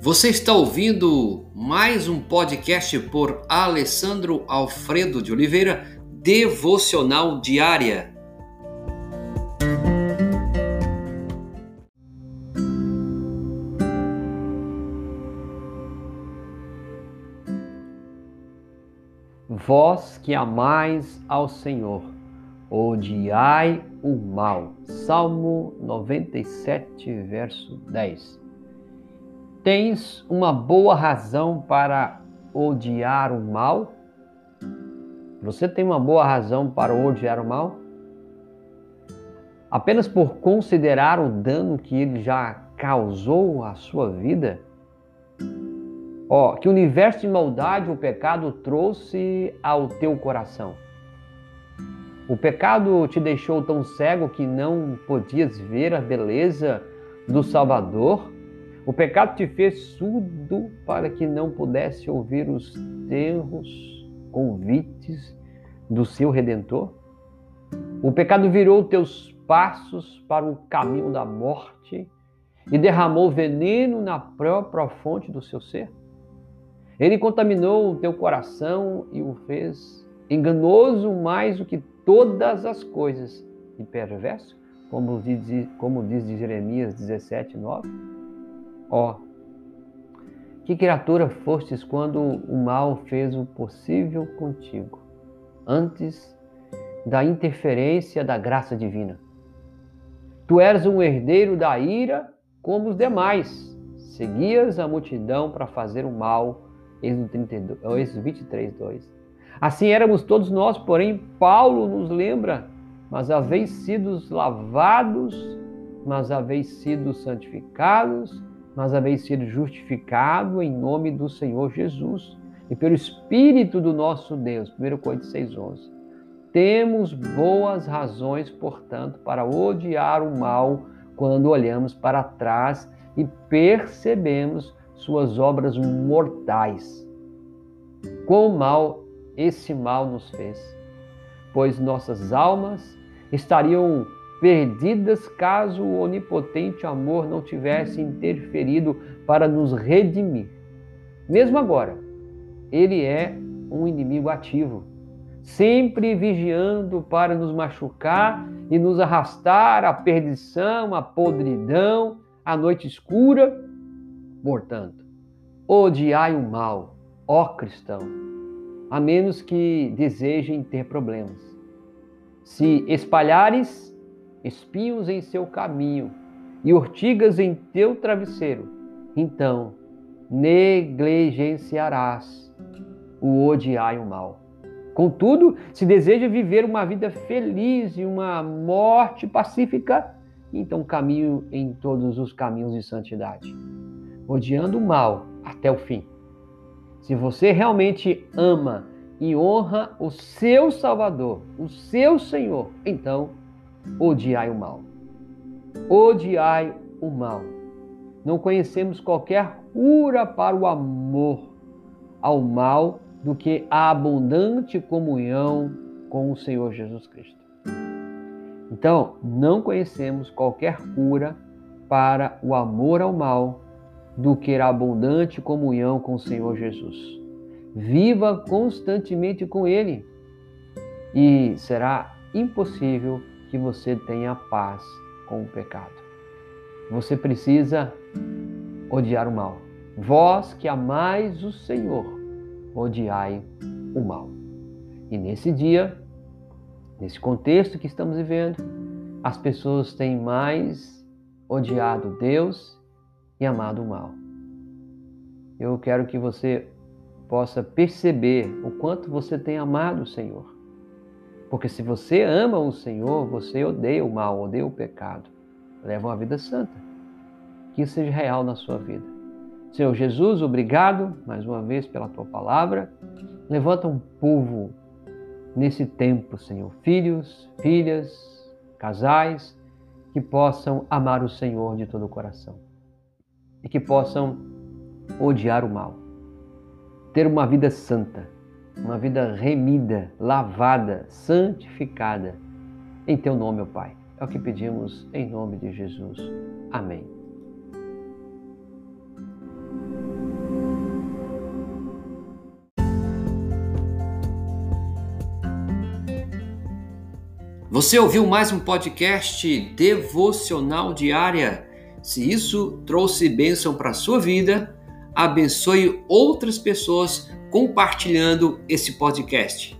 Você está ouvindo mais um podcast por Alessandro Alfredo de Oliveira, Devocional Diária. Vós que amais ao Senhor, odiai o mal. Salmo 97, verso 10. Tens uma boa razão para odiar o mal? Você tem uma boa razão para odiar o mal? Apenas por considerar o dano que ele já causou à sua vida? Ó, que universo de maldade o pecado trouxe ao teu coração. O pecado te deixou tão cego que não podias ver a beleza do Salvador. O pecado te fez surdo para que não pudesse ouvir os terros convites do seu Redentor. O pecado virou teus passos para o caminho da morte e derramou veneno na própria fonte do seu ser. Ele contaminou o teu coração e o fez enganoso mais do que todas as coisas e perverso, como diz, como diz Jeremias 17, 9. Ó, que criatura fostes quando o mal fez o possível contigo, antes da interferência da graça divina. Tu eras um herdeiro da ira como os demais, seguias a multidão para fazer o mal Êxodo, 32, Êxodo 23, 2. Assim éramos todos nós, porém, Paulo nos lembra, mas haveis sido lavados, mas haveis sido santificados, mas haveis sido justificados em nome do Senhor Jesus e pelo Espírito do nosso Deus. 1 Coríntios 6,11. Temos boas razões, portanto, para odiar o mal quando olhamos para trás e percebemos suas obras mortais. Quão mal esse mal nos fez, pois nossas almas estariam perdidas caso o onipotente amor não tivesse interferido para nos redimir. Mesmo agora, ele é um inimigo ativo, sempre vigiando para nos machucar e nos arrastar à perdição, à podridão, à noite escura Portanto, odiai o mal, ó cristão, a menos que desejem ter problemas. Se espalhares espinhos em seu caminho e ortigas em teu travesseiro, então negligenciarás o odiai o mal. Contudo, se deseja viver uma vida feliz e uma morte pacífica, então caminho em todos os caminhos de santidade odiando o mal até o fim. Se você realmente ama e honra o seu Salvador, o seu Senhor, então odiai o mal. Odiai o mal. Não conhecemos qualquer cura para o amor ao mal do que a abundante comunhão com o Senhor Jesus Cristo. Então, não conhecemos qualquer cura para o amor ao mal do que a abundante comunhão com o Senhor Jesus. Viva constantemente com Ele e será impossível que você tenha paz com o pecado. Você precisa odiar o mal. Vós que amais o Senhor, odiai o mal. E nesse dia, nesse contexto que estamos vivendo, as pessoas têm mais odiado Deus e amado o mal. Eu quero que você possa perceber o quanto você tem amado o Senhor. Porque se você ama o Senhor, você odeia o mal, odeia o pecado. Leva uma vida santa. Que isso seja real na sua vida. Senhor Jesus, obrigado mais uma vez pela tua palavra. Levanta um povo nesse tempo, Senhor. Filhos, filhas, casais que possam amar o Senhor de todo o coração e que possam odiar o mal. Ter uma vida santa, uma vida remida, lavada, santificada em teu nome, ó Pai. É o que pedimos em nome de Jesus. Amém. Você ouviu mais um podcast devocional diária? Se isso trouxe bênção para a sua vida, abençoe outras pessoas compartilhando esse podcast.